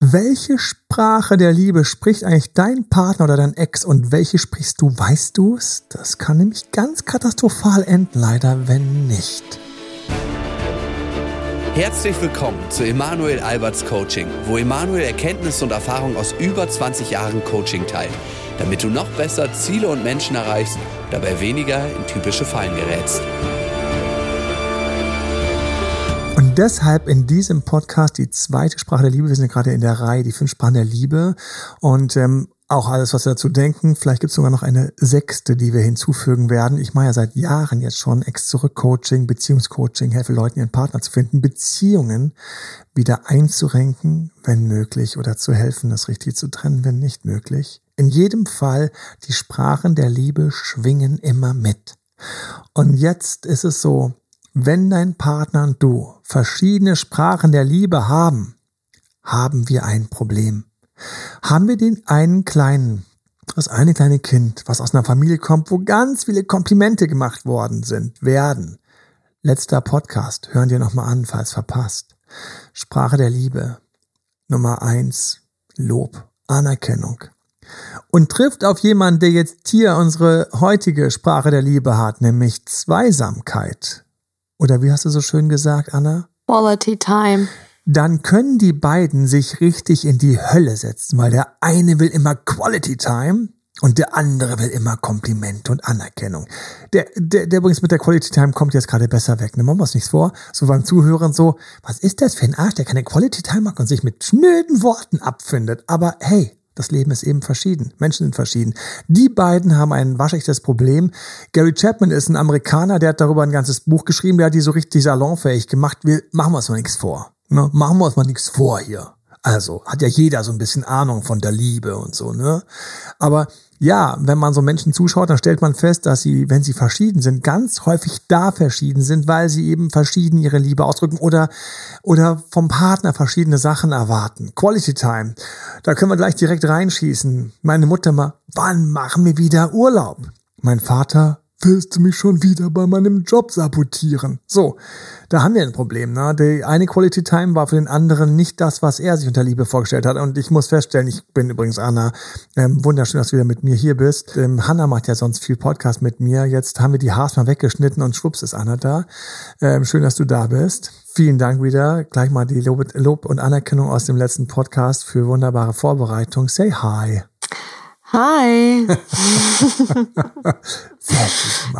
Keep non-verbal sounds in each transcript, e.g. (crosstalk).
Welche Sprache der Liebe spricht eigentlich dein Partner oder dein Ex und welche sprichst du? Weißt du es? Das kann nämlich ganz katastrophal enden, leider, wenn nicht. Herzlich willkommen zu Emanuel Alberts Coaching, wo Emanuel Erkenntnisse und Erfahrung aus über 20 Jahren Coaching teilt, damit du noch besser Ziele und Menschen erreichst, dabei weniger in typische Fallen gerätst deshalb in diesem Podcast die zweite Sprache der Liebe. Wir sind gerade in der Reihe, die fünf Sprachen der Liebe. Und ähm, auch alles, was wir dazu denken. Vielleicht gibt es sogar noch eine sechste, die wir hinzufügen werden. Ich mache ja seit Jahren jetzt schon Ex-Zurück-Coaching, Beziehungscoaching, helfe Leuten, ihren Partner zu finden, Beziehungen wieder einzurenken, wenn möglich, oder zu helfen, das richtig zu trennen, wenn nicht möglich. In jedem Fall, die Sprachen der Liebe schwingen immer mit. Und jetzt ist es so, wenn dein Partner und du verschiedene Sprachen der Liebe haben, haben wir ein Problem. Haben wir den einen kleinen, das eine kleine Kind, was aus einer Familie kommt, wo ganz viele Komplimente gemacht worden sind, werden. Letzter Podcast, hören dir nochmal an, falls verpasst. Sprache der Liebe. Nummer eins, Lob, Anerkennung. Und trifft auf jemanden, der jetzt hier unsere heutige Sprache der Liebe hat, nämlich Zweisamkeit oder wie hast du so schön gesagt, Anna? Quality Time. Dann können die beiden sich richtig in die Hölle setzen, weil der eine will immer Quality Time und der andere will immer Kompliment und Anerkennung. Der, der, der übrigens mit der Quality Time kommt jetzt gerade besser weg. Ne, machen wir uns nichts vor. So beim Zuhören so, was ist das für ein Arsch, der keine Quality Time mag und sich mit schnöden Worten abfindet. Aber hey, das Leben ist eben verschieden. Menschen sind verschieden. Die beiden haben ein waschechtes Problem. Gary Chapman ist ein Amerikaner, der hat darüber ein ganzes Buch geschrieben, der hat die so richtig salonfähig gemacht. Wir machen wir uns mal nichts vor. Ne? Machen wir uns mal nichts vor hier. Also hat ja jeder so ein bisschen Ahnung von der Liebe und so, ne? Aber ja, wenn man so Menschen zuschaut, dann stellt man fest, dass sie, wenn sie verschieden sind, ganz häufig da verschieden sind, weil sie eben verschieden ihre Liebe ausdrücken oder, oder vom Partner verschiedene Sachen erwarten. Quality Time. Da können wir gleich direkt reinschießen. Meine Mutter mal, wann machen wir wieder Urlaub? Mein Vater, willst du mich schon wieder bei meinem Job sabotieren? So, da haben wir ein Problem. Ne? Die eine Quality Time war für den anderen nicht das, was er sich unter Liebe vorgestellt hat. Und ich muss feststellen, ich bin übrigens Anna, ähm, wunderschön, dass du wieder mit mir hier bist. Ähm, Hanna macht ja sonst viel Podcast mit mir. Jetzt haben wir die Haars mal weggeschnitten und schwupps ist Anna da. Ähm, schön, dass du da bist. Vielen Dank wieder. Gleich mal die Lob, Lob und Anerkennung aus dem letzten Podcast für wunderbare Vorbereitung. Say hi. Hi. (laughs)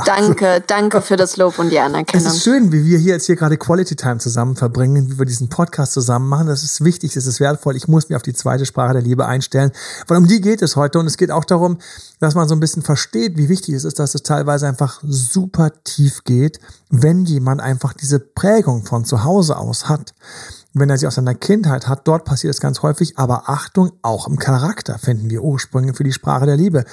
danke, danke für das Lob und die Anerkennung. Es ist schön, wie wir hier jetzt hier gerade Quality Time zusammen verbringen, wie wir diesen Podcast zusammen machen. Das ist wichtig, das ist wertvoll. Ich muss mich auf die zweite Sprache der Liebe einstellen, weil um die geht es heute und es geht auch darum, dass man so ein bisschen versteht, wie wichtig es ist, dass es teilweise einfach super tief geht, wenn jemand einfach diese Prägung von zu Hause aus hat wenn er sie aus seiner Kindheit hat, dort passiert es ganz häufig, aber Achtung, auch im Charakter finden wir Ursprünge für die Sprache der Liebe.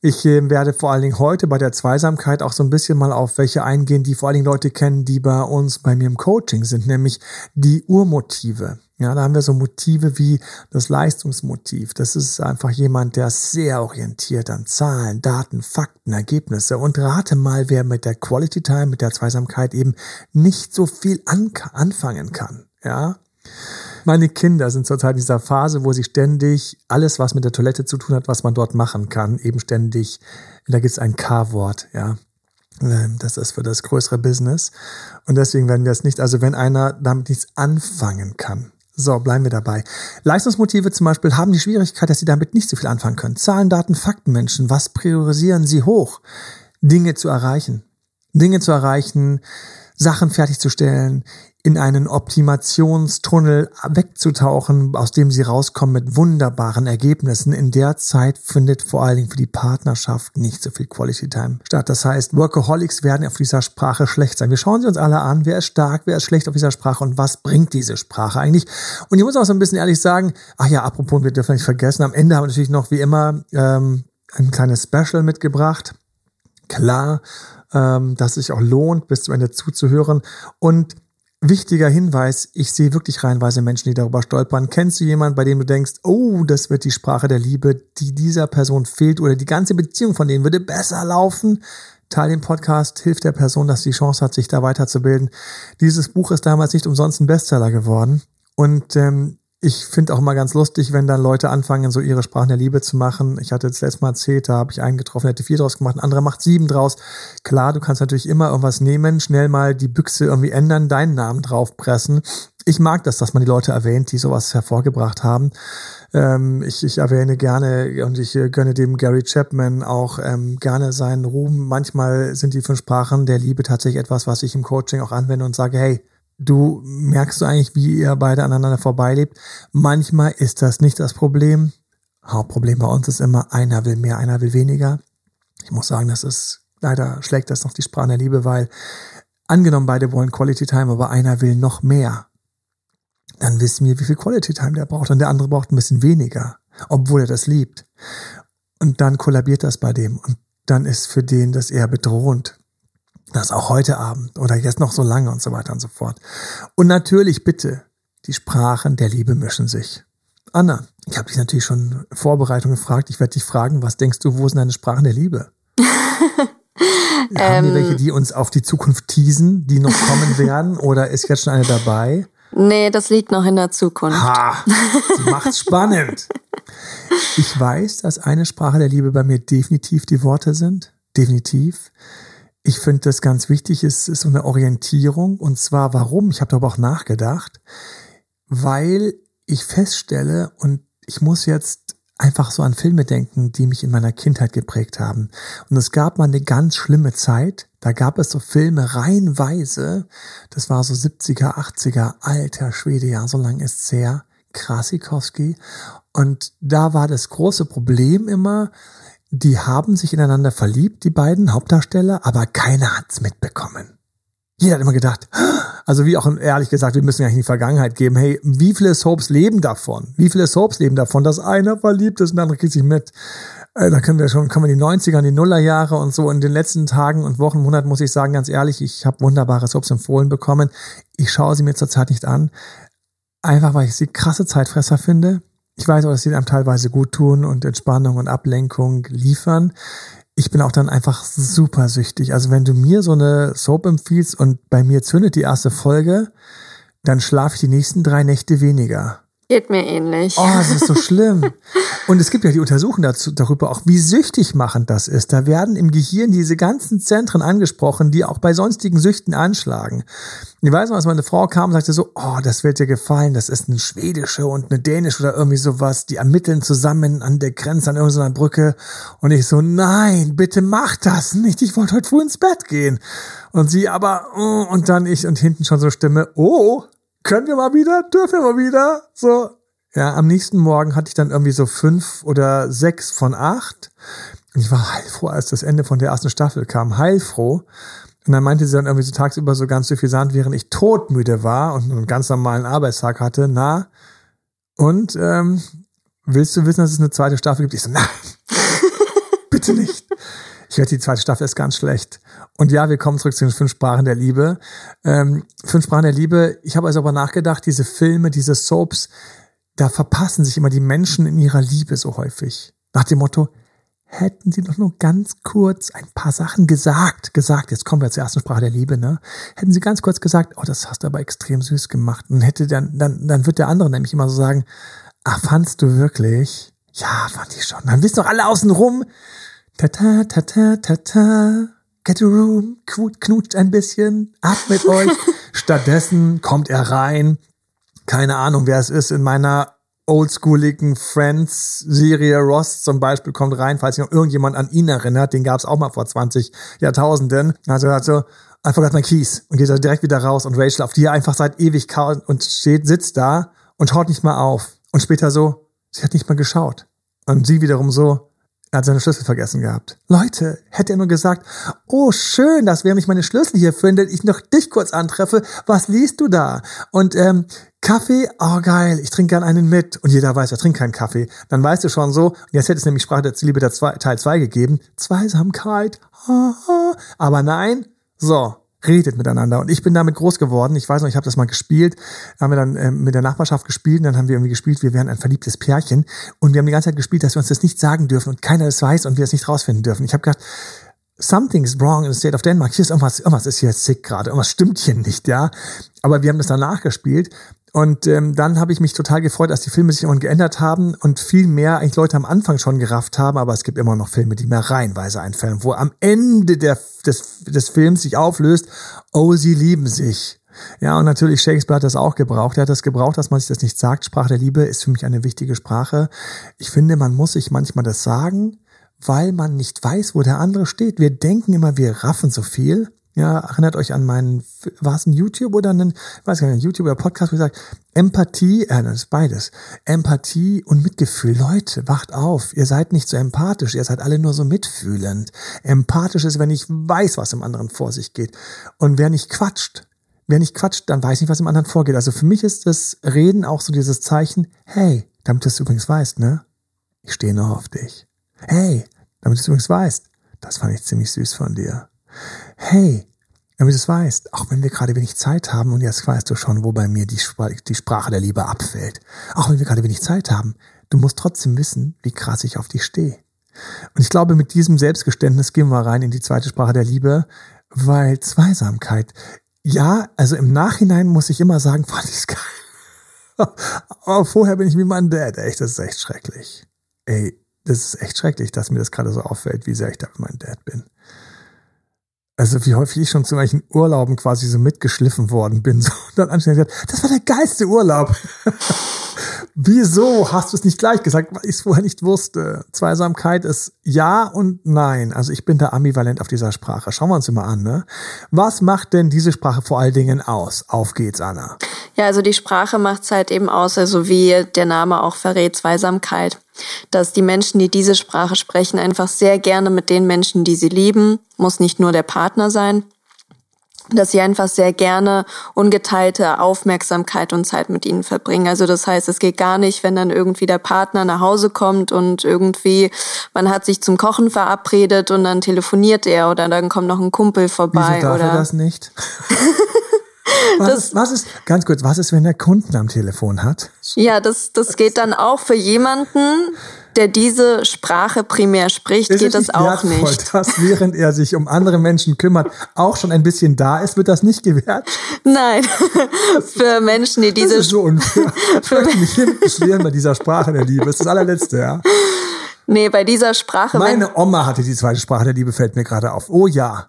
Ich äh, werde vor allen Dingen heute bei der Zweisamkeit auch so ein bisschen mal auf welche eingehen, die vor allen Dingen Leute kennen, die bei uns, bei mir im Coaching sind, nämlich die Urmotive. Ja, da haben wir so Motive wie das Leistungsmotiv. Das ist einfach jemand, der sehr orientiert an Zahlen, Daten, Fakten, Ergebnisse. Und rate mal, wer mit der Quality Time, mit der Zweisamkeit eben nicht so viel anfangen kann. Ja, meine Kinder sind zurzeit in dieser Phase, wo sie ständig alles, was mit der Toilette zu tun hat, was man dort machen kann, eben ständig, da gibt es ein K-Wort, ja. Ähm, das ist für das größere Business. Und deswegen werden wir es nicht, also wenn einer damit nichts anfangen kann. So, bleiben wir dabei. Leistungsmotive zum Beispiel haben die Schwierigkeit, dass sie damit nicht so viel anfangen können. Zahlen, Daten, Fakten, Menschen. Was priorisieren sie hoch? Dinge zu erreichen. Dinge zu erreichen, Sachen fertigzustellen, in einen Optimationstunnel wegzutauchen, aus dem sie rauskommen mit wunderbaren Ergebnissen. In der Zeit findet vor allen Dingen für die Partnerschaft nicht so viel Quality Time statt. Das heißt, Workaholics werden auf dieser Sprache schlecht sein. Wir schauen sie uns alle an, wer ist stark, wer ist schlecht auf dieser Sprache und was bringt diese Sprache eigentlich. Und ich muss auch so ein bisschen ehrlich sagen, ach ja, apropos, wir dürfen nicht vergessen, am Ende haben wir natürlich noch wie immer ähm, ein kleines Special mitgebracht. Klar, ähm, dass es sich auch lohnt, bis zum Ende zuzuhören. Und Wichtiger Hinweis, ich sehe wirklich reihenweise Menschen, die darüber stolpern. Kennst du jemanden, bei dem du denkst, oh, das wird die Sprache der Liebe, die dieser Person fehlt oder die ganze Beziehung von denen würde besser laufen? Teil den Podcast, hilft der Person, dass sie die Chance hat, sich da weiterzubilden. Dieses Buch ist damals nicht umsonst ein Bestseller geworden. Und ähm, ich finde auch mal ganz lustig, wenn dann Leute anfangen, so ihre Sprachen der Liebe zu machen. Ich hatte das letzte Mal erzählt, da habe ich einen getroffen, der hätte vier draus gemacht, ein anderer macht sieben draus. Klar, du kannst natürlich immer irgendwas nehmen, schnell mal die Büchse irgendwie ändern, deinen Namen draufpressen. Ich mag das, dass man die Leute erwähnt, die sowas hervorgebracht haben. Ähm, ich, ich erwähne gerne und ich äh, gönne dem Gary Chapman auch ähm, gerne seinen Ruhm. Manchmal sind die fünf Sprachen der Liebe tatsächlich etwas, was ich im Coaching auch anwende und sage, hey, Du merkst du eigentlich, wie ihr beide aneinander vorbeilebt. Manchmal ist das nicht das Problem. Hauptproblem bei uns ist immer, einer will mehr, einer will weniger. Ich muss sagen, das ist, leider schlägt das noch die Sprache der Liebe, weil angenommen beide wollen Quality Time, aber einer will noch mehr. Dann wissen wir, wie viel Quality Time der braucht und der andere braucht ein bisschen weniger, obwohl er das liebt. Und dann kollabiert das bei dem und dann ist für den das eher bedrohend das auch heute Abend oder jetzt noch so lange und so weiter und so fort. Und natürlich bitte, die Sprachen der Liebe mischen sich. Anna, ich habe dich natürlich schon in Vorbereitung gefragt. Ich werde dich fragen, was denkst du, wo sind deine Sprachen der Liebe? (laughs) Haben wir welche, ähm. die uns auf die Zukunft teasen, die noch kommen (laughs) werden? Oder ist jetzt schon eine dabei? Nee, das liegt noch in der Zukunft. Ha, sie (laughs) macht's spannend. Ich weiß, dass eine Sprache der Liebe bei mir definitiv die Worte sind. Definitiv. Ich finde das ganz wichtig, es ist so eine Orientierung. Und zwar warum? Ich habe darüber auch nachgedacht, weil ich feststelle, und ich muss jetzt einfach so an Filme denken, die mich in meiner Kindheit geprägt haben. Und es gab mal eine ganz schlimme Zeit, da gab es so Filme reihenweise, das war so 70er, 80er, alter Schwede, ja, so lange ist's her, Krasikowski. Und da war das große Problem immer, die haben sich ineinander verliebt, die beiden Hauptdarsteller, aber keiner hat's mitbekommen. Jeder hat immer gedacht, also wie auch ehrlich gesagt, wir müssen ja in die Vergangenheit geben, hey, wie viele Soaps leben davon? Wie viele Soaps leben davon, dass einer verliebt ist und der andere kriegt sich mit? Äh, da können wir schon, kommen wir die 90er, die Nullerjahre und so. In den letzten Tagen und Wochen, Monaten muss ich sagen, ganz ehrlich, ich habe wunderbare Soaps empfohlen bekommen. Ich schaue sie mir zurzeit nicht an. Einfach weil ich sie krasse Zeitfresser finde. Ich weiß auch, dass sie einem teilweise gut tun und Entspannung und Ablenkung liefern. Ich bin auch dann einfach super süchtig. Also wenn du mir so eine Soap empfiehlst und bei mir zündet die erste Folge, dann schlafe ich die nächsten drei Nächte weniger. Geht mir ähnlich. Oh, das ist so (laughs) schlimm. Und es gibt ja die Untersuchungen dazu, darüber auch, wie süchtig machend das ist. Da werden im Gehirn diese ganzen Zentren angesprochen, die auch bei sonstigen Süchten anschlagen. Ich weiß noch, als meine Frau kam und sagte so, oh, das wird dir gefallen, das ist eine schwedische und eine dänische oder irgendwie sowas, die ermitteln zusammen an der Grenze, an irgendeiner Brücke. Und ich so, nein, bitte mach das nicht, ich wollte heute früh ins Bett gehen. Und sie aber, oh, und dann ich und hinten schon so Stimme, oh, können wir mal wieder, dürfen wir mal wieder, so. Ja, am nächsten Morgen hatte ich dann irgendwie so fünf oder sechs von acht. Und ich war heilfroh, als das Ende von der ersten Staffel kam. Heilfroh. Und dann meinte sie dann irgendwie so tagsüber so ganz suffisant, während ich todmüde war und einen ganz normalen Arbeitstag hatte, na, und ähm, willst du wissen, dass es eine zweite Staffel gibt? Ich so, nein, (laughs) bitte nicht. Ich werde die zweite Staffel ist ganz schlecht. Und ja, wir kommen zurück zu den fünf Sprachen der Liebe. Ähm, fünf Sprachen der Liebe. Ich habe also aber nachgedacht, diese Filme, diese Soaps, da verpassen sich immer die Menschen in ihrer Liebe so häufig. Nach dem Motto, hätten sie doch nur ganz kurz ein paar Sachen gesagt, gesagt, jetzt kommen wir zur ersten Sprache der Liebe, ne? Hätten sie ganz kurz gesagt, oh, das hast du aber extrem süß gemacht. Und hätte dann, dann, dann wird der andere nämlich immer so sagen, ach, fandst du wirklich? Ja, fand ich schon. Dann wissen doch alle außen rum, ta ta ta ta ta ta, get a room, knutscht ein bisschen, atmet (laughs) euch. Stattdessen kommt er rein, keine Ahnung, wer es ist, in meiner oldschooligen Friends-Serie Ross zum Beispiel kommt rein, falls sich noch irgendjemand an ihn erinnert, den gab es auch mal vor 20 Jahrtausenden. Also hat so, I forgot my keys und geht da direkt wieder raus und Rachel, auf die er einfach seit Ewigkeit und steht, sitzt da und schaut nicht mal auf. Und später so, sie hat nicht mal geschaut. Und sie wiederum so, er hat seine Schlüssel vergessen gehabt. Leute, hätte er nur gesagt, oh schön, dass während ich meine Schlüssel hier findet, ich noch dich kurz antreffe. Was liest du da? Und ähm, Kaffee, oh geil, ich trinke gern einen mit. Und jeder weiß, er trinkt keinen Kaffee. Dann weißt du schon so, jetzt hätte es nämlich Sprache der Liebe der zwei, Teil 2 gegeben. Zweisamkeit. Aber nein, so, redet miteinander. Und ich bin damit groß geworden. Ich weiß noch, ich habe das mal gespielt. Haben wir dann äh, mit der Nachbarschaft gespielt und dann haben wir irgendwie gespielt, wir wären ein verliebtes Pärchen. Und wir haben die ganze Zeit gespielt, dass wir uns das nicht sagen dürfen und keiner das weiß und wir es nicht rausfinden dürfen. Ich habe gedacht, something's wrong in the state of Denmark. Hier ist irgendwas, irgendwas ist hier sick gerade. Irgendwas stimmt hier nicht, ja. Aber wir haben das danach gespielt Und ähm, dann habe ich mich total gefreut, dass die Filme sich irgendwann geändert haben und viel mehr eigentlich Leute am Anfang schon gerafft haben, aber es gibt immer noch Filme, die mir reihenweise einfällen, wo am Ende der, des, des Films sich auflöst, oh, sie lieben sich. Ja, und natürlich Shakespeare hat das auch gebraucht. Er hat das gebraucht, dass man sich das nicht sagt. Sprache der Liebe ist für mich eine wichtige Sprache. Ich finde, man muss sich manchmal das sagen, weil man nicht weiß, wo der andere steht. Wir denken immer, wir raffen so viel. Ja, erinnert euch an meinen, war es ein YouTube oder ein, weiß gar nicht, YouTube oder Podcast, wo ich sage, Empathie, äh, das ist beides. Empathie und Mitgefühl. Leute, wacht auf. Ihr seid nicht so empathisch, ihr seid alle nur so mitfühlend. Empathisch ist, wenn ich weiß, was im anderen vor sich geht. Und wer nicht quatscht, wer nicht quatscht, dann weiß nicht, was im anderen vorgeht. Also für mich ist das Reden auch so dieses Zeichen, hey, damit du es übrigens weißt, ne? Ich stehe noch auf dich. Hey, damit du es übrigens weißt, das fand ich ziemlich süß von dir hey, damit du es weißt, auch wenn wir gerade wenig Zeit haben, und jetzt weißt du schon, wo bei mir die, Spr die Sprache der Liebe abfällt, auch wenn wir gerade wenig Zeit haben, du musst trotzdem wissen, wie krass ich auf dich stehe. Und ich glaube, mit diesem Selbstgeständnis gehen wir rein in die zweite Sprache der Liebe, weil Zweisamkeit, ja, also im Nachhinein muss ich immer sagen, (laughs) fand ich's geil. Aber vorher bin ich wie mein Dad. Echt, das ist echt schrecklich. Ey, das ist echt schrecklich, dass mir das gerade so auffällt, wie sehr ich da mit meinem Dad bin also wie häufig ich schon zu manchen Urlauben quasi so mitgeschliffen worden bin, (laughs) so und dann anschließend gesagt, das war der geilste Urlaub. (laughs) Wieso hast du es nicht gleich gesagt, weil ich es vorher nicht wusste? Zweisamkeit ist ja und nein. Also ich bin da ambivalent auf dieser Sprache. Schauen wir uns immer an. Ne? Was macht denn diese Sprache vor allen Dingen aus? Auf geht's, Anna. Ja, also die Sprache macht es halt eben aus, also wie der Name auch verrät, Zweisamkeit. Dass die Menschen, die diese Sprache sprechen, einfach sehr gerne mit den Menschen, die sie lieben, muss nicht nur der Partner sein, dass sie einfach sehr gerne ungeteilte Aufmerksamkeit und Zeit mit ihnen verbringen. Also das heißt, es geht gar nicht, wenn dann irgendwie der Partner nach Hause kommt und irgendwie man hat sich zum Kochen verabredet und dann telefoniert er oder dann kommt noch ein Kumpel vorbei. Wieso darf oder er das nicht? (laughs) was, ist, was ist, ganz kurz, was ist, wenn der Kunden am Telefon hat? Ja, das, das geht dann auch für jemanden, der diese Sprache primär spricht, ist geht das auch wertvoll, nicht. (laughs) Dass während er sich um andere Menschen kümmert, auch schon ein bisschen da ist, wird das nicht gewährt? Nein, für Menschen, die diese... Das ist so unfair. (laughs) für mich hinten bei dieser Sprache der Liebe. Das ist das allerletzte, ja. Nee, bei dieser Sprache... Meine Oma hatte die zweite Sprache der Liebe, fällt mir gerade auf. Oh ja.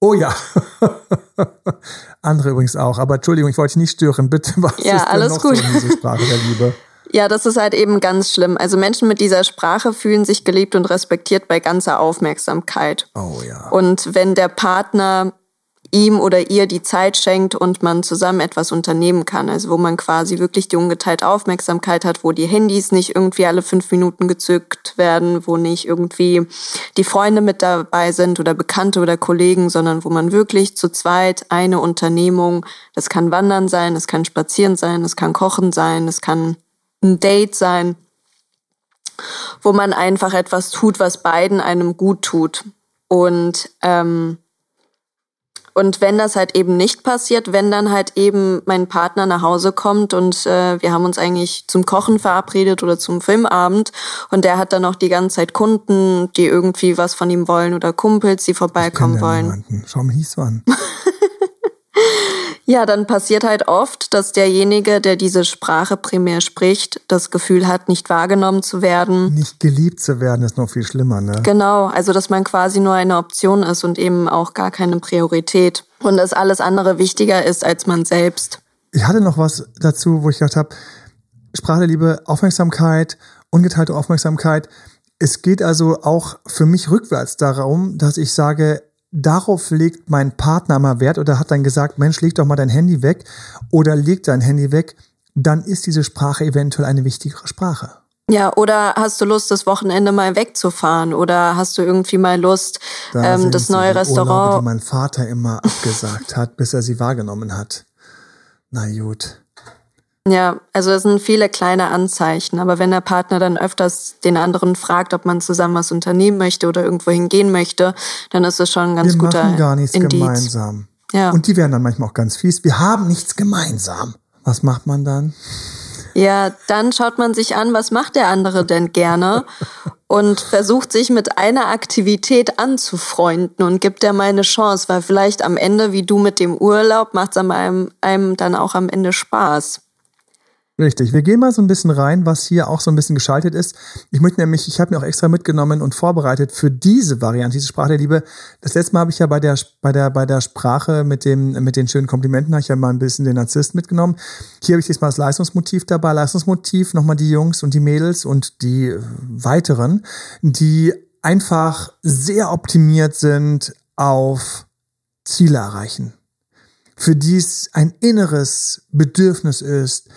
Oh ja. (laughs) Andere übrigens auch. Aber Entschuldigung, ich wollte dich nicht stören. Bitte, was ja, ist denn alles noch gut. so in Sprache der Liebe? (laughs) Ja, das ist halt eben ganz schlimm. Also Menschen mit dieser Sprache fühlen sich geliebt und respektiert bei ganzer Aufmerksamkeit. Oh ja. Und wenn der Partner ihm oder ihr die Zeit schenkt und man zusammen etwas unternehmen kann, also wo man quasi wirklich die ungeteilte Aufmerksamkeit hat, wo die Handys nicht irgendwie alle fünf Minuten gezückt werden, wo nicht irgendwie die Freunde mit dabei sind oder Bekannte oder Kollegen, sondern wo man wirklich zu zweit eine Unternehmung, das kann Wandern sein, das kann Spazieren sein, das kann Kochen sein, das kann ein Date sein, wo man einfach etwas tut, was beiden einem gut tut. Und ähm, und wenn das halt eben nicht passiert, wenn dann halt eben mein Partner nach Hause kommt und äh, wir haben uns eigentlich zum Kochen verabredet oder zum Filmabend und der hat dann noch die ganze Zeit Kunden, die irgendwie was von ihm wollen oder Kumpels, die vorbeikommen wollen. Schau mich nicht so an. Ja, dann passiert halt oft, dass derjenige, der diese Sprache primär spricht, das Gefühl hat, nicht wahrgenommen zu werden. Nicht geliebt zu werden ist noch viel schlimmer, ne? Genau, also dass man quasi nur eine Option ist und eben auch gar keine Priorität. Und dass alles andere wichtiger ist als man selbst. Ich hatte noch was dazu, wo ich gedacht habe, Sprache der Liebe, Aufmerksamkeit, ungeteilte Aufmerksamkeit. Es geht also auch für mich rückwärts darum, dass ich sage, darauf legt mein Partner mal Wert oder hat dann gesagt, Mensch, leg doch mal dein Handy weg oder leg dein Handy weg, dann ist diese Sprache eventuell eine wichtigere Sprache. Ja, oder hast du Lust, das Wochenende mal wegzufahren? Oder hast du irgendwie mal Lust, Da ähm, das neue die Urlaube, Restaurant? die mein Vater immer abgesagt hat, bis er sie wahrgenommen hat. Na gut. Ja, also es sind viele kleine Anzeichen, aber wenn der Partner dann öfters den anderen fragt, ob man zusammen was unternehmen möchte oder irgendwo hingehen möchte, dann ist es schon ein ganz Wir guter machen gar nichts Indiz. gemeinsam. Ja. Und die werden dann manchmal auch ganz fies. Wir haben nichts gemeinsam. Was macht man dann? Ja, dann schaut man sich an, was macht der andere denn gerne und versucht sich mit einer Aktivität anzufreunden und gibt der mal eine Chance, weil vielleicht am Ende, wie du mit dem Urlaub, macht es einem, einem dann auch am Ende Spaß. Richtig. Wir gehen mal so ein bisschen rein, was hier auch so ein bisschen geschaltet ist. Ich möchte nämlich, ich habe mir auch extra mitgenommen und vorbereitet für diese Variante, diese Sprache der Liebe. Das letzte Mal habe ich ja bei der, bei der, bei der Sprache mit dem, mit den schönen Komplimenten, habe ich ja mal ein bisschen den Narzisst mitgenommen. Hier habe ich jetzt mal das Leistungsmotiv dabei. Leistungsmotiv, nochmal die Jungs und die Mädels und die weiteren, die einfach sehr optimiert sind auf Ziele erreichen. Für die es ein inneres Bedürfnis ist,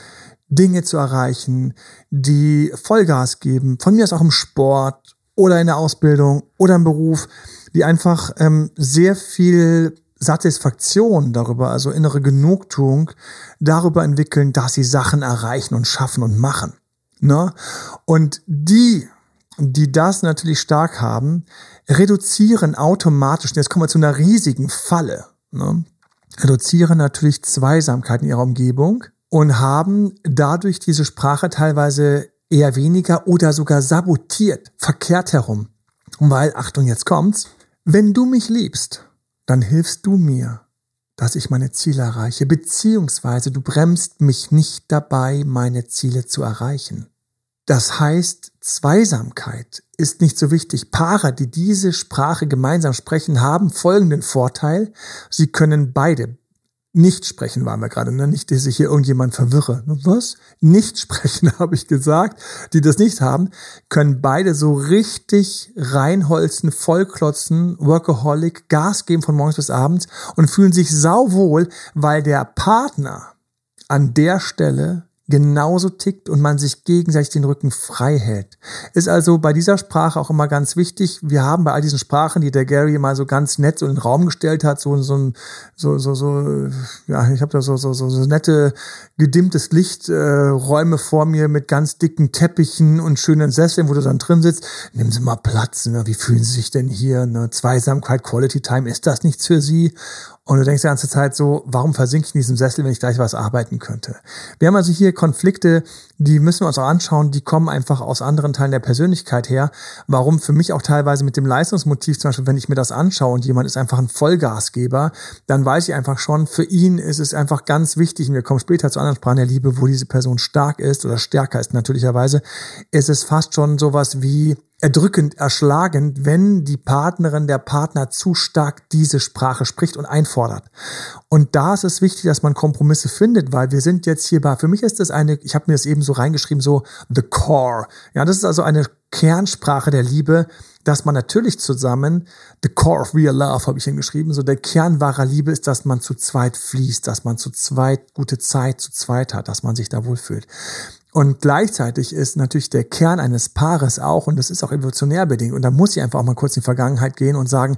Dinge zu erreichen, die Vollgas geben, von mir aus auch im Sport oder in der Ausbildung oder im Beruf, die einfach ähm, sehr viel Satisfaktion darüber, also innere Genugtuung darüber entwickeln, dass sie Sachen erreichen und schaffen und machen. Ne? Und die, die das natürlich stark haben, reduzieren automatisch, jetzt kommen wir zu einer riesigen Falle, ne? reduzieren natürlich Zweisamkeit in ihrer Umgebung und haben dadurch diese Sprache teilweise eher weniger oder sogar sabotiert, verkehrt herum. Weil, Achtung, jetzt kommt's, wenn du mich liebst, dann hilfst du mir, dass ich meine Ziele erreiche, beziehungsweise du bremst mich nicht dabei, meine Ziele zu erreichen. Das heißt, Zweisamkeit ist nicht so wichtig. Paare, die diese Sprache gemeinsam sprechen, haben folgenden Vorteil. Sie können beide nicht sprechen waren wir gerade, ne? Nicht, dass ich hier irgendjemand verwirre. Was? Nicht (laughs) sprechen, habe ich gesagt. Die das nicht haben, können beide so richtig reinholzen, vollklotzen, Workaholic, Gas geben von morgens bis abends und fühlen sich sauwohl, weil der Partner an der Stelle genauso tickt und man sich gegenseitig den Rücken frei hält. Ist also bei dieser Sprache auch immer ganz wichtig. Wir haben bei all diesen Sprachen, die der Gary mal so ganz nett so in den Raum gestellt hat, so so ein so so so ja, ich habe da so so so, so nette gedimmtes Licht äh, Räume vor mir mit ganz dicken Teppichen und schönen Sesseln, wo du dann drin sitzt. Nehmen Sie mal Platz, ne? wie fühlen Sie sich denn hier? Ne? Zweisamkeit, Quality Time, ist das nichts für Sie? Und du denkst die ganze Zeit so, warum versinke ich in diesem Sessel, wenn ich gleich was arbeiten könnte? Wir haben also hier Konflikte, die müssen wir uns auch anschauen, die kommen einfach aus anderen Teilen der Persönlichkeit her. Warum für mich auch teilweise mit dem Leistungsmotiv, zum Beispiel, wenn ich mir das anschaue und jemand ist einfach ein Vollgasgeber, dann weiß ich einfach schon, für ihn ist es einfach ganz wichtig, und wir kommen später zu anderen Sprachen der Liebe, wo diese Person stark ist oder stärker ist natürlicherweise, ist es fast schon sowas wie, erdrückend, erschlagend, wenn die Partnerin, der Partner zu stark diese Sprache spricht und einfordert. Und da ist es wichtig, dass man Kompromisse findet, weil wir sind jetzt hier bei, für mich ist das eine, ich habe mir das eben so reingeschrieben, so the core. Ja, das ist also eine Kernsprache der Liebe, dass man natürlich zusammen, the core of real love habe ich hingeschrieben, so der Kern wahrer Liebe ist, dass man zu zweit fließt, dass man zu zweit gute Zeit zu zweit hat, dass man sich da wohlfühlt. Und gleichzeitig ist natürlich der Kern eines Paares auch, und das ist auch evolutionär bedingt, und da muss ich einfach auch mal kurz in die Vergangenheit gehen und sagen,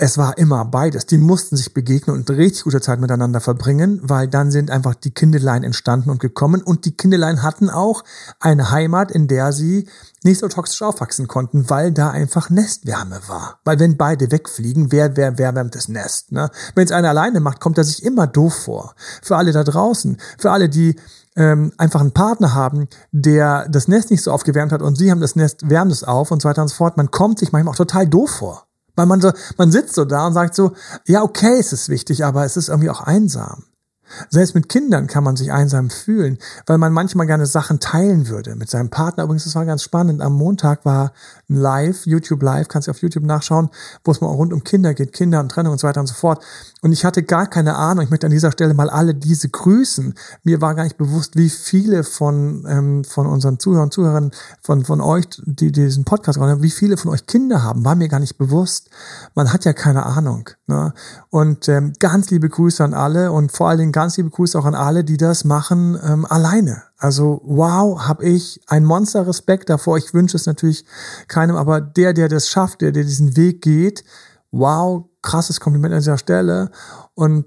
es war immer beides. Die mussten sich begegnen und richtig gute Zeit miteinander verbringen, weil dann sind einfach die Kindelein entstanden und gekommen und die Kindelein hatten auch eine Heimat, in der sie nicht so toxisch aufwachsen konnten, weil da einfach Nestwärme war. Weil wenn beide wegfliegen, wer, wer, wer wärmt das Nest? Ne? Wenn es einer alleine macht, kommt er sich immer doof vor. Für alle da draußen, für alle, die ähm, einfach einen Partner haben, der das Nest nicht so aufgewärmt hat und sie haben das Nest, wärmt es auf und so weiter und so fort. Man kommt sich manchmal auch total doof vor. Weil man so, man sitzt so da und sagt so, ja, okay, es ist wichtig, aber es ist irgendwie auch einsam. Selbst mit Kindern kann man sich einsam fühlen, weil man manchmal gerne Sachen teilen würde mit seinem Partner. Übrigens, das war ganz spannend. Am Montag war ein Live, YouTube Live, kannst du auf YouTube nachschauen, wo es mal rund um Kinder geht, Kinder und Trennung und so weiter und so fort. Und ich hatte gar keine Ahnung. Ich möchte an dieser Stelle mal alle diese grüßen. Mir war gar nicht bewusst, wie viele von, ähm, von unseren Zuhörern Zuhörern, von, von euch, die diesen Podcast hören, wie viele von euch Kinder haben, war mir gar nicht bewusst. Man hat ja keine Ahnung. Ne? Und ähm, ganz liebe Grüße an alle und vor allen Dingen ganz liebe Grüße auch an alle, die das machen ähm, alleine. Also wow, habe ich ein Monster Respekt davor. Ich wünsche es natürlich keinem, aber der, der das schafft, der, der diesen Weg geht, wow, krasses Kompliment an dieser Stelle. Und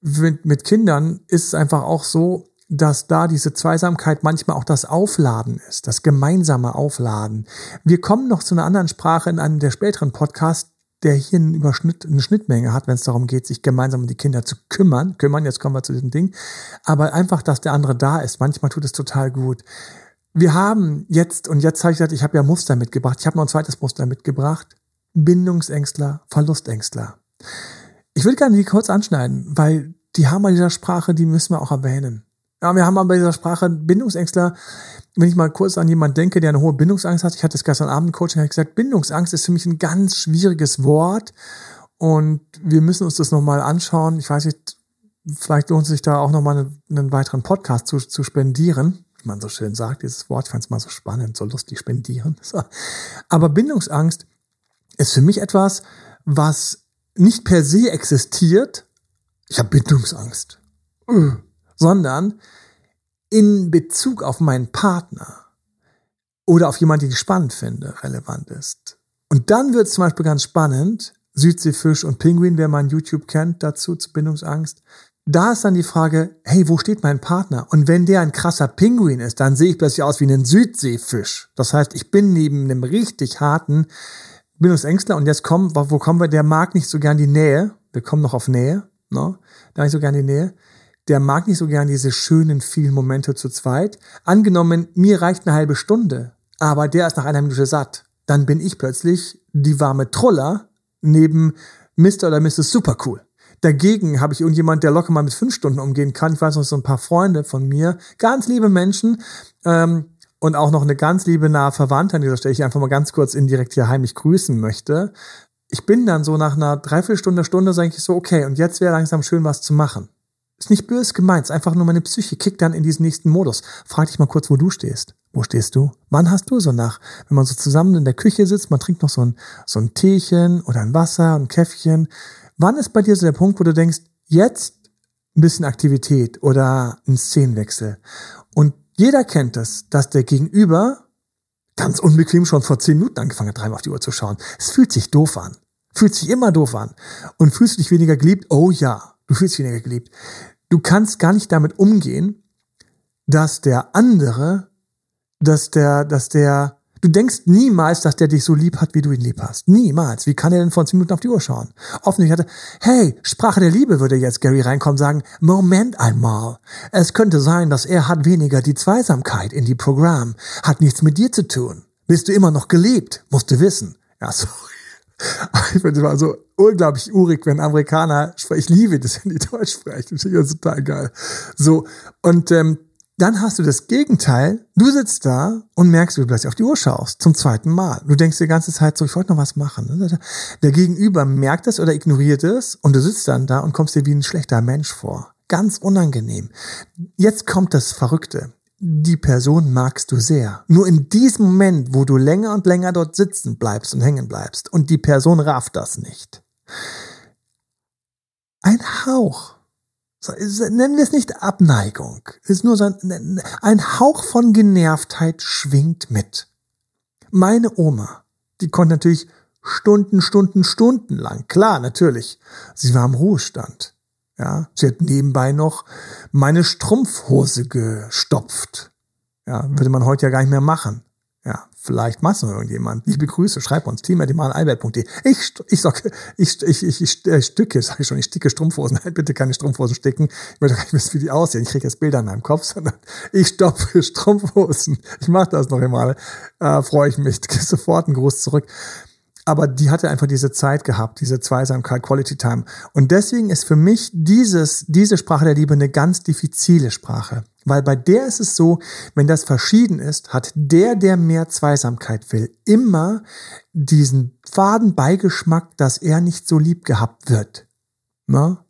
mit Kindern ist es einfach auch so, dass da diese Zweisamkeit manchmal auch das Aufladen ist, das gemeinsame Aufladen. Wir kommen noch zu einer anderen Sprache in einem der späteren Podcasts, der hier einen Überschnitt, eine Schnittmenge hat, wenn es darum geht, sich gemeinsam um die Kinder zu kümmern. Kümmern, jetzt kommen wir zu diesem Ding. Aber einfach, dass der andere da ist. Manchmal tut es total gut. Wir haben jetzt, und jetzt habe ich gesagt, ich habe ja Muster mitgebracht. Ich habe noch ein zweites Muster mitgebracht. Bindungsängstler, Verlustängstler. Ich würde gerne die kurz anschneiden, weil die haben an dieser Sprache, die müssen wir auch erwähnen. Ja, wir haben aber bei dieser Sprache Bindungsängstler, wenn ich mal kurz an jemanden denke, der eine hohe Bindungsangst hat, ich hatte es gestern Abend Coaching, habe ich gesagt, Bindungsangst ist für mich ein ganz schwieriges Wort und wir müssen uns das nochmal anschauen. Ich weiß nicht, vielleicht lohnt es sich da auch nochmal einen, weiteren Podcast zu, zu spendieren, wie man so schön sagt, dieses Wort, ich fand es mal so spannend, so lustig, spendieren. Aber Bindungsangst ist für mich etwas, was nicht per se existiert, ich habe Bindungsangst, äh, sondern in Bezug auf meinen Partner oder auf jemanden, den ich spannend finde, relevant ist. Und dann wird es zum Beispiel ganz spannend, Südseefisch und Pinguin, wer mein YouTube kennt, dazu zu Bindungsangst. Da ist dann die Frage, hey, wo steht mein Partner? Und wenn der ein krasser Pinguin ist, dann sehe ich plötzlich aus wie ein Südseefisch. Das heißt, ich bin neben einem richtig harten Bindungsängstler und jetzt kommen, wo kommen wir? Der mag nicht so gern die Nähe. Wir kommen noch auf Nähe, ne? Da nicht so gern die Nähe der mag nicht so gern diese schönen, vielen Momente zu zweit. Angenommen, mir reicht eine halbe Stunde, aber der ist nach einer Minute satt. Dann bin ich plötzlich die warme Troller neben Mr. oder Mrs. Supercool. Dagegen habe ich irgendjemand, der locker mal mit fünf Stunden umgehen kann. Ich weiß noch so ein paar Freunde von mir, ganz liebe Menschen ähm, und auch noch eine ganz liebe nahe Verwandte an dieser Stelle, ich einfach mal ganz kurz indirekt hier heimlich grüßen möchte. Ich bin dann so nach einer Dreiviertelstunde, Stunde, sage ich so, okay, und jetzt wäre langsam schön was zu machen. Ist nicht böse gemeint, ist einfach nur meine Psyche kickt dann in diesen nächsten Modus. Frag dich mal kurz, wo du stehst. Wo stehst du? Wann hast du so nach, wenn man so zusammen in der Küche sitzt, man trinkt noch so ein, so ein Teechen oder ein Wasser, ein Käffchen. Wann ist bei dir so der Punkt, wo du denkst, jetzt ein bisschen Aktivität oder ein Szenenwechsel? Und jeder kennt es, dass der Gegenüber ganz unbequem schon vor zehn Minuten angefangen hat, dreimal auf die Uhr zu schauen. Es fühlt sich doof an. Fühlt sich immer doof an. Und fühlst du dich weniger geliebt? Oh ja. Du fühlst dich weniger geliebt. Du kannst gar nicht damit umgehen, dass der andere, dass der, dass der, du denkst niemals, dass der dich so lieb hat, wie du ihn lieb hast. Niemals. Wie kann er denn vor zehn Minuten auf die Uhr schauen? Offensichtlich hatte, hey, Sprache der Liebe würde jetzt Gary reinkommen sagen, Moment einmal. Es könnte sein, dass er hat weniger die Zweisamkeit in die Programm, hat nichts mit dir zu tun. Bist du immer noch geliebt? Musst du wissen. Ja, sorry. (laughs) Ich finde es immer so unglaublich urig, wenn Amerikaner sprechen. Ich liebe das, (laughs) wenn die Deutsch sprechen. Das finde ich total geil. So. Und, ähm, dann hast du das Gegenteil. Du sitzt da und merkst, wie du plötzlich auf die Uhr schaust. Zum zweiten Mal. Du denkst die ganze Zeit so, ich wollte noch was machen. Der Gegenüber merkt es oder ignoriert es und du sitzt dann da und kommst dir wie ein schlechter Mensch vor. Ganz unangenehm. Jetzt kommt das Verrückte die Person magst du sehr. Nur in diesem Moment, wo du länger und länger dort sitzen bleibst und hängen bleibst und die Person rafft das nicht. Ein Hauch. Nennen wir es nicht Abneigung. Es ist nur so ein, ein Hauch von Genervtheit schwingt mit. Meine Oma, die konnte natürlich Stunden, Stunden, Stunden lang. Klar, natürlich. Sie war im Ruhestand. Ja, sie hat nebenbei noch meine Strumpfhose gestopft. Ja, würde man heute ja gar nicht mehr machen. Ja, vielleicht macht es noch irgendjemand. Ich begrüße, schreib uns, team.albert.de. Ich, ich sage, ich, ich, ich, ich äh, stücke, sage ich schon, ich sticke Strumpfhosen. Nein, bitte keine Strumpfhosen sticken. Ich möchte gar nicht wissen, wie die aussehen. Ich kriege jetzt Bilder in meinem Kopf, sondern ich stopfe (laughs) Strumpfhosen. Ich mache das noch einmal. Äh, Freue ich mich. (laughs) Sofort ein Gruß zurück aber die hatte einfach diese Zeit gehabt, diese Zweisamkeit, Quality Time. Und deswegen ist für mich dieses, diese Sprache der Liebe eine ganz diffizile Sprache. Weil bei der ist es so, wenn das verschieden ist, hat der, der mehr Zweisamkeit will, immer diesen faden Beigeschmack, dass er nicht so lieb gehabt wird. Na?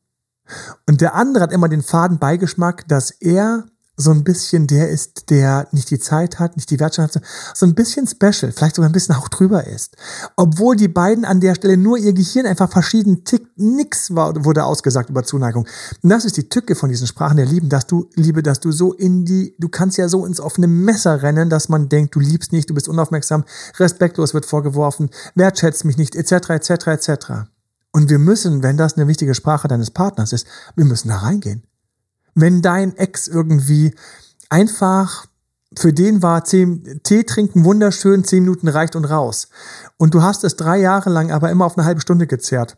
Und der andere hat immer den faden Beigeschmack, dass er so ein bisschen der ist, der nicht die Zeit hat, nicht die Wertschätzung, so ein bisschen special, vielleicht sogar ein bisschen auch drüber ist. Obwohl die beiden an der Stelle nur ihr Gehirn einfach verschieden tickt, nix wurde ausgesagt über Zuneigung. Und das ist die Tücke von diesen Sprachen der Lieben, dass du, Liebe, dass du so in die, du kannst ja so ins offene Messer rennen, dass man denkt, du liebst nicht, du bist unaufmerksam, respektlos wird vorgeworfen, wertschätzt mich nicht, etc., etc., etc. Und wir müssen, wenn das eine wichtige Sprache deines Partners ist, wir müssen da reingehen. Wenn dein Ex irgendwie einfach für den war zehn, Tee trinken wunderschön, zehn Minuten reicht und raus. Und du hast es drei Jahre lang aber immer auf eine halbe Stunde gezerrt.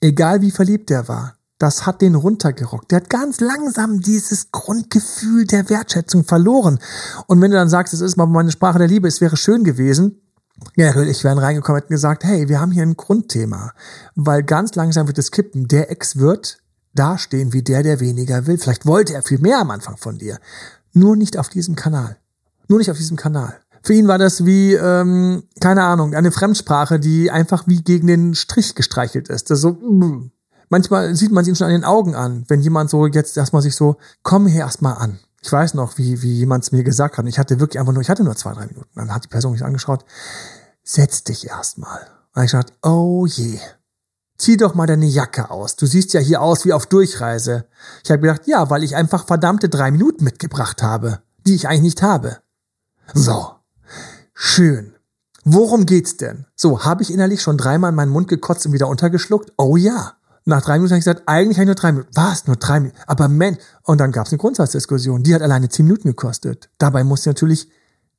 Egal wie verliebt der war. Das hat den runtergerockt. Der hat ganz langsam dieses Grundgefühl der Wertschätzung verloren. Und wenn du dann sagst, es ist mal meine Sprache der Liebe, es wäre schön gewesen, ja, ich wäre reingekommen und gesagt, hey, wir haben hier ein Grundthema. Weil ganz langsam wird es kippen. Der Ex wird dastehen wie der, der weniger will. Vielleicht wollte er viel mehr am Anfang von dir. Nur nicht auf diesem Kanal. Nur nicht auf diesem Kanal. Für ihn war das wie, ähm, keine Ahnung, eine Fremdsprache, die einfach wie gegen den Strich gestreichelt ist. Das ist so, mm. manchmal sieht man es ihm schon an den Augen an, wenn jemand so jetzt erstmal sich so, komm hier erstmal an. Ich weiß noch, wie, wie jemand es mir gesagt hat. Ich hatte wirklich einfach nur, ich hatte nur zwei, drei Minuten. Dann hat die Person mich angeschaut, setz dich erstmal. Und ich dachte, oh je, zieh doch mal deine Jacke aus. Du siehst ja hier aus wie auf Durchreise. Ich habe gedacht, ja, weil ich einfach verdammte drei Minuten mitgebracht habe, die ich eigentlich nicht habe. So, schön. Worum geht's denn? So, habe ich innerlich schon dreimal in meinen Mund gekotzt und wieder untergeschluckt? Oh ja. Nach drei Minuten habe ich gesagt, eigentlich habe ich nur drei Minuten. Was? Nur drei Minuten? Aber Mensch. Und dann gab es eine Grundsatzdiskussion. Die hat alleine zehn Minuten gekostet. Dabei muss sie natürlich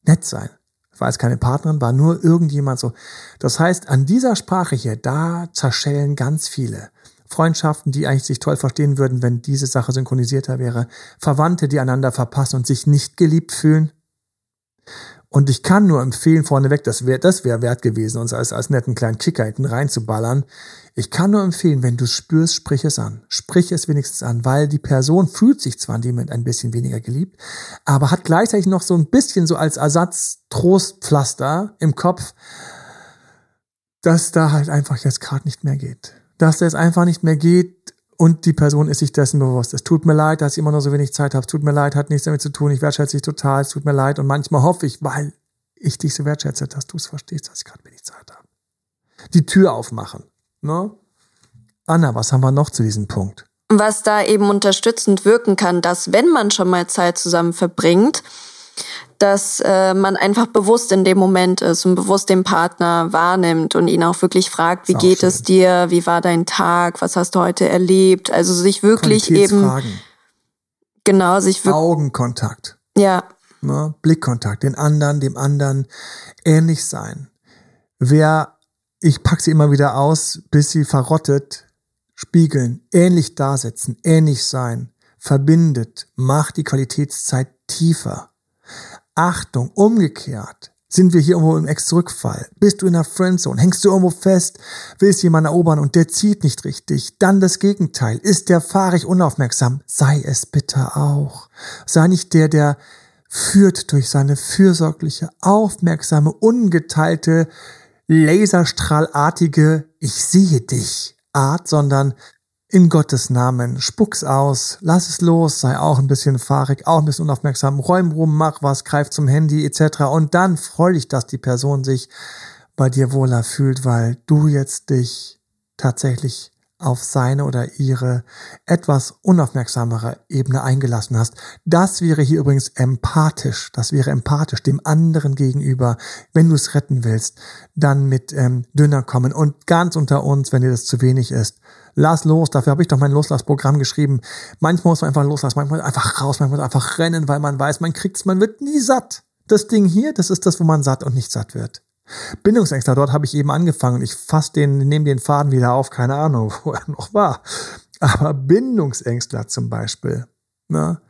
nett sein war jetzt keine Partnerin, war nur irgendjemand so. Das heißt, an dieser Sprache hier, da zerschellen ganz viele. Freundschaften, die eigentlich sich toll verstehen würden, wenn diese Sache synchronisierter wäre. Verwandte, die einander verpassen und sich nicht geliebt fühlen. Und ich kann nur empfehlen, vorneweg, das wäre das wär wert gewesen, uns als, als netten kleinen Kicker hinten reinzuballern. Ich kann nur empfehlen, wenn du es spürst, sprich es an. Sprich es wenigstens an, weil die Person fühlt sich zwar in dem Moment ein bisschen weniger geliebt, aber hat gleichzeitig noch so ein bisschen so als Ersatz Trostpflaster im Kopf, dass da halt einfach jetzt gerade nicht mehr geht. Dass das einfach nicht mehr geht und die Person ist sich dessen bewusst. Es tut mir leid, dass ich immer noch so wenig Zeit habe. Es tut mir leid, hat nichts damit zu tun. Ich wertschätze dich total. Es tut mir leid. Und manchmal hoffe ich, weil ich dich so wertschätze, dass du es verstehst, dass ich gerade wenig Zeit habe. Die Tür aufmachen. Ne? Anna, was haben wir noch zu diesem Punkt? Was da eben unterstützend wirken kann, dass wenn man schon mal Zeit zusammen verbringt, dass äh, man einfach bewusst in dem Moment ist und bewusst den Partner wahrnimmt und ihn auch wirklich fragt, wie geht schön. es dir, wie war dein Tag, was hast du heute erlebt, also sich wirklich eben genau sich wirklich Augenkontakt, ja, ne? Blickkontakt, den anderen, dem anderen ähnlich sein. Wer ich pack sie immer wieder aus, bis sie verrottet, spiegeln, ähnlich dasetzen, ähnlich sein, verbindet, macht die Qualitätszeit tiefer. Achtung, umgekehrt. Sind wir hier irgendwo im Ex-Rückfall? Bist du in der Friendzone? Hängst du irgendwo fest? Willst jemanden erobern und der zieht nicht richtig? Dann das Gegenteil. Ist der fahrig unaufmerksam? Sei es bitte auch. Sei nicht der, der führt durch seine fürsorgliche, aufmerksame, ungeteilte laserstrahlartige Ich sehe dich Art, sondern in Gottes Namen, spuck's aus, lass es los, sei auch ein bisschen fahrig, auch ein bisschen unaufmerksam, räum rum, mach was, greif zum Handy etc. Und dann freu dich, dass die Person sich bei dir wohler fühlt, weil du jetzt dich tatsächlich auf seine oder ihre etwas unaufmerksamere Ebene eingelassen hast. Das wäre hier übrigens empathisch. Das wäre empathisch dem anderen gegenüber. Wenn du es retten willst, dann mit ähm, dünner kommen. Und ganz unter uns, wenn dir das zu wenig ist, lass los. Dafür habe ich doch mein Loslassprogramm geschrieben. Manchmal muss man einfach loslassen, manchmal einfach raus, manchmal einfach rennen, weil man weiß, man kriegt's, man wird nie satt. Das Ding hier, das ist das, wo man satt und nicht satt wird. Bindungsängstler, dort habe ich eben angefangen. Ich fasse den, nehme den Faden wieder auf, keine Ahnung, wo er noch war. Aber Bindungsängstler zum Beispiel, ne,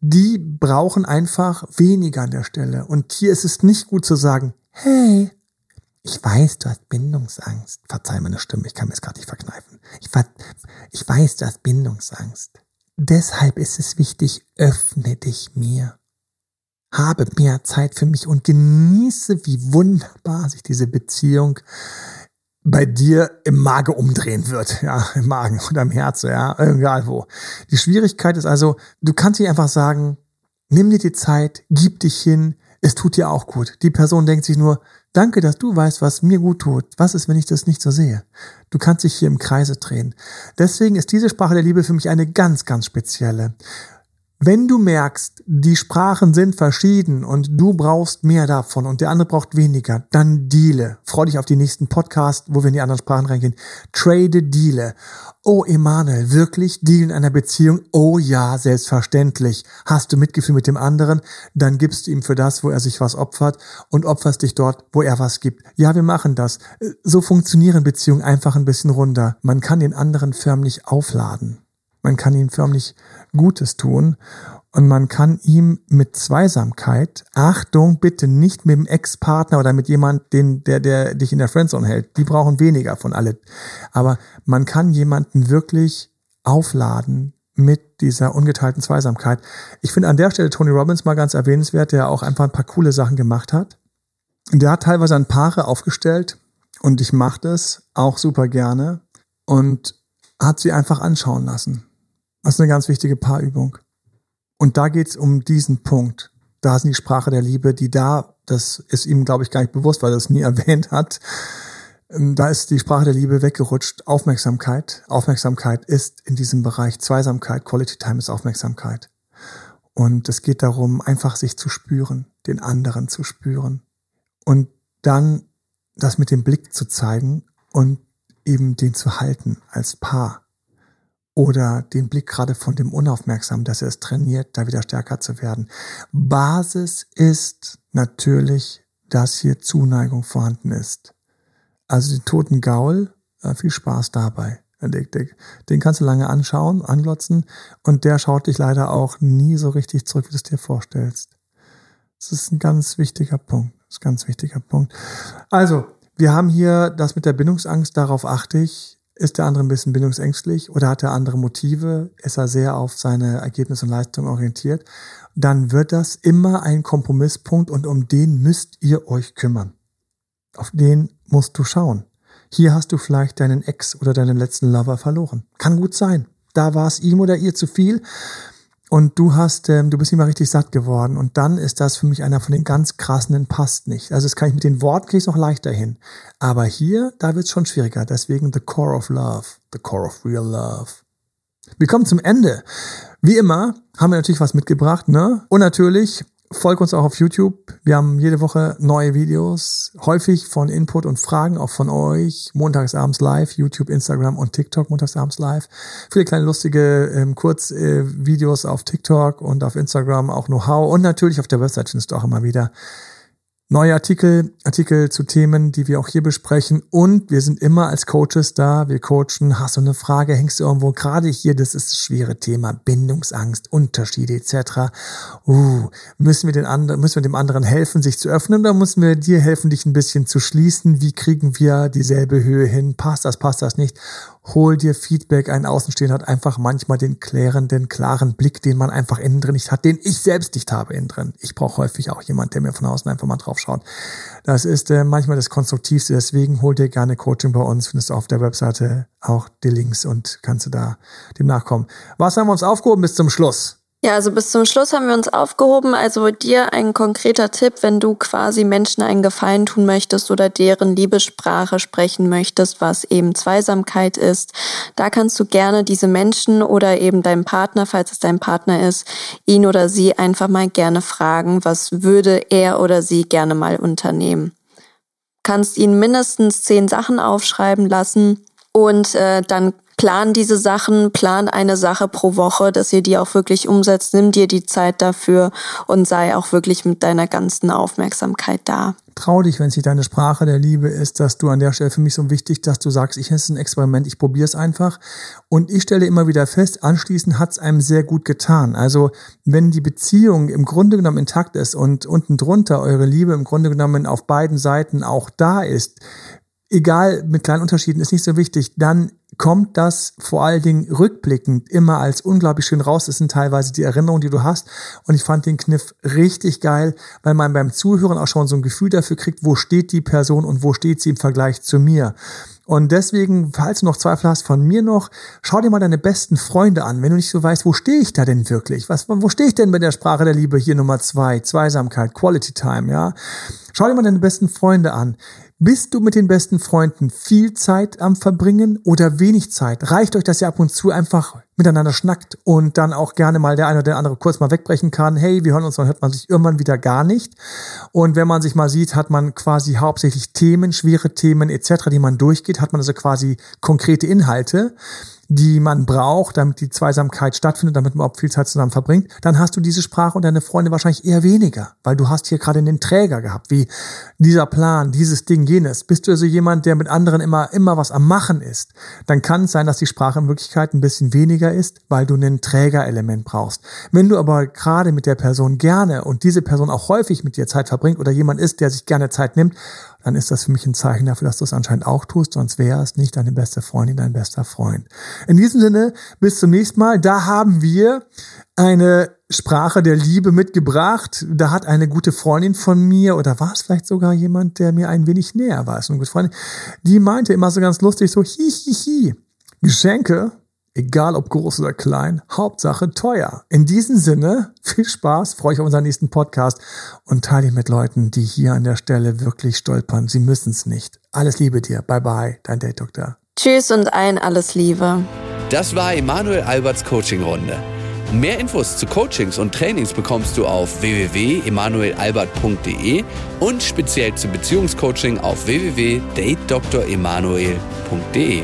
die brauchen einfach weniger an der Stelle. Und hier ist es nicht gut zu sagen, hey, ich weiß, du hast Bindungsangst. Verzeih meine Stimme, ich kann mir es gerade nicht verkneifen. Ich, ver ich weiß, du hast Bindungsangst. Deshalb ist es wichtig, öffne dich mir habe mehr Zeit für mich und genieße, wie wunderbar sich diese Beziehung bei dir im Magen umdrehen wird, ja, im Magen oder im Herzen, ja, egal wo. Die Schwierigkeit ist also, du kannst dir einfach sagen, nimm dir die Zeit, gib dich hin, es tut dir auch gut. Die Person denkt sich nur, danke, dass du weißt, was mir gut tut. Was ist, wenn ich das nicht so sehe? Du kannst dich hier im Kreise drehen. Deswegen ist diese Sprache der Liebe für mich eine ganz, ganz spezielle. Wenn du merkst, die Sprachen sind verschieden und du brauchst mehr davon und der andere braucht weniger, dann deale. Freu dich auf die nächsten Podcasts, wo wir in die anderen Sprachen reingehen. Trade, deale. Oh, Emanuel, wirklich Deal in einer Beziehung? Oh ja, selbstverständlich. Hast du Mitgefühl mit dem anderen? Dann gibst du ihm für das, wo er sich was opfert und opferst dich dort, wo er was gibt. Ja, wir machen das. So funktionieren Beziehungen einfach ein bisschen runter. Man kann den anderen förmlich aufladen. Man kann ihm förmlich Gutes tun und man kann ihm mit Zweisamkeit, Achtung, bitte nicht mit dem Ex-Partner oder mit jemand, den, der, der dich in der Friendzone hält. Die brauchen weniger von alle. Aber man kann jemanden wirklich aufladen mit dieser ungeteilten Zweisamkeit. Ich finde an der Stelle Tony Robbins mal ganz erwähnenswert, der auch einfach ein paar coole Sachen gemacht hat. Der hat teilweise ein Paare aufgestellt und ich mache das auch super gerne und hat sie einfach anschauen lassen. Das ist eine ganz wichtige Paarübung. Und da geht's um diesen Punkt. Da ist die Sprache der Liebe, die da, das ist ihm, glaube ich, gar nicht bewusst, weil er es nie (laughs) erwähnt hat. Ähm, da ist die Sprache der Liebe weggerutscht. Aufmerksamkeit. Aufmerksamkeit ist in diesem Bereich Zweisamkeit. Quality Time ist Aufmerksamkeit. Und es geht darum, einfach sich zu spüren, den anderen zu spüren. Und dann das mit dem Blick zu zeigen und eben den zu halten als Paar oder den Blick gerade von dem Unaufmerksamen, dass er es trainiert, da wieder stärker zu werden. Basis ist natürlich, dass hier Zuneigung vorhanden ist. Also den toten Gaul, äh, viel Spaß dabei. Den kannst du lange anschauen, anglotzen und der schaut dich leider auch nie so richtig zurück, wie du es dir vorstellst. Das ist ein ganz wichtiger Punkt. Das ist ein ganz wichtiger Punkt. Also, wir haben hier das mit der Bindungsangst, darauf achte ich. Ist der andere ein bisschen bindungsängstlich oder hat er andere Motive? Ist er sehr auf seine Ergebnisse und Leistung orientiert? Dann wird das immer ein Kompromisspunkt und um den müsst ihr euch kümmern. Auf den musst du schauen. Hier hast du vielleicht deinen Ex oder deinen letzten Lover verloren. Kann gut sein. Da war es ihm oder ihr zu viel und du hast, ähm, du bist nicht mal richtig satt geworden. Und dann ist das für mich einer von den ganz krassen, passt nicht. Also das kann ich mit den Worten kriege ich noch leichter hin. Aber hier, da wird es schon schwieriger. Deswegen the core of love, the core of real love. Wir kommen zum Ende. Wie immer haben wir natürlich was mitgebracht, ne? Und natürlich Folg uns auch auf YouTube. Wir haben jede Woche neue Videos, häufig von Input und Fragen, auch von euch. Montagsabends live, YouTube, Instagram und TikTok montagsabends live. Viele kleine lustige ähm, Kurzvideos äh, auf TikTok und auf Instagram, auch Know-how. Und natürlich auf der Website findest du auch immer wieder Neue Artikel, Artikel zu Themen, die wir auch hier besprechen. Und wir sind immer als Coaches da. Wir coachen. Hast du eine Frage? Hängst du irgendwo? Gerade hier, das ist das schwere Thema. Bindungsangst, Unterschiede etc. Uh, müssen wir den anderen, müssen wir dem anderen helfen, sich zu öffnen oder müssen wir dir helfen, dich ein bisschen zu schließen? Wie kriegen wir dieselbe Höhe hin? Passt das, passt das nicht? Hol dir Feedback. Ein Außenstehender hat einfach manchmal den klärenden, klaren Blick, den man einfach innen drin nicht hat, den ich selbst nicht habe innen drin. Ich brauche häufig auch jemand, der mir von außen einfach mal drauf schaut. Das ist äh, manchmal das Konstruktivste. Deswegen hol dir gerne Coaching bei uns. Findest du auf der Webseite auch die Links und kannst du da dem nachkommen. Was haben wir uns aufgehoben bis zum Schluss? Ja, also bis zum Schluss haben wir uns aufgehoben. Also dir ein konkreter Tipp, wenn du quasi Menschen einen Gefallen tun möchtest oder deren Liebessprache sprechen möchtest, was eben Zweisamkeit ist. Da kannst du gerne diese Menschen oder eben deinen Partner, falls es dein Partner ist, ihn oder sie einfach mal gerne fragen, was würde er oder sie gerne mal unternehmen. Kannst ihn mindestens zehn Sachen aufschreiben lassen und äh, dann plan diese Sachen, plan eine Sache pro Woche, dass ihr die auch wirklich umsetzt. Nimm dir die Zeit dafür und sei auch wirklich mit deiner ganzen Aufmerksamkeit da. Trau dich, wenn es nicht deine Sprache der Liebe ist, dass du an der Stelle für mich so wichtig, dass du sagst, ich ist ein Experiment, ich probiere es einfach. Und ich stelle immer wieder fest, anschließend hat es einem sehr gut getan. Also wenn die Beziehung im Grunde genommen intakt ist und unten drunter eure Liebe im Grunde genommen auf beiden Seiten auch da ist, egal mit kleinen Unterschieden, ist nicht so wichtig, dann kommt das vor allen Dingen rückblickend immer als unglaublich schön raus. Das sind teilweise die Erinnerungen, die du hast. Und ich fand den Kniff richtig geil, weil man beim Zuhören auch schon so ein Gefühl dafür kriegt, wo steht die Person und wo steht sie im Vergleich zu mir. Und deswegen, falls du noch Zweifel hast von mir noch, schau dir mal deine besten Freunde an, wenn du nicht so weißt, wo stehe ich da denn wirklich? Was, wo stehe ich denn bei der Sprache der Liebe hier Nummer zwei? Zweisamkeit, Quality Time, ja? Schau dir mal deine besten Freunde an. Bist du mit den besten Freunden viel Zeit am Verbringen oder wenig Zeit? Reicht euch, dass ihr ab und zu einfach miteinander schnackt und dann auch gerne mal der eine oder der andere kurz mal wegbrechen kann? Hey, wir hören uns, dann hört man sich irgendwann wieder gar nicht. Und wenn man sich mal sieht, hat man quasi hauptsächlich Themen, schwere Themen etc., die man durchgeht, hat man also quasi konkrete Inhalte die man braucht, damit die Zweisamkeit stattfindet, damit man auch viel Zeit zusammen verbringt, dann hast du diese Sprache und deine Freunde wahrscheinlich eher weniger, weil du hast hier gerade einen Träger gehabt, wie dieser Plan, dieses Ding, jenes. Bist du also jemand, der mit anderen immer, immer was am Machen ist, dann kann es sein, dass die Sprache in Wirklichkeit ein bisschen weniger ist, weil du einen Trägerelement brauchst. Wenn du aber gerade mit der Person gerne und diese Person auch häufig mit dir Zeit verbringt oder jemand ist, der sich gerne Zeit nimmt, dann ist das für mich ein Zeichen dafür, dass du es anscheinend auch tust, sonst wäre es nicht deine beste Freundin, dein bester Freund. In diesem Sinne, bis zum nächsten Mal. Da haben wir eine Sprache der Liebe mitgebracht. Da hat eine gute Freundin von mir, oder war es vielleicht sogar jemand, der mir ein wenig näher war, eine gute Freundin, die meinte immer so ganz lustig so, hi, hi, hi. Geschenke, egal ob groß oder klein, Hauptsache teuer. In diesem Sinne, viel Spaß, freue ich auf unseren nächsten Podcast und teile ihn mit Leuten, die hier an der Stelle wirklich stolpern. Sie müssen es nicht. Alles Liebe dir. Bye bye, dein Date Doktor. Tschüss und ein alles Liebe. Das war Emanuel Alberts Coaching-Runde. Mehr Infos zu Coachings und Trainings bekommst du auf www.emanuelalbert.de und speziell zum Beziehungscoaching auf www.datedremanuel.de.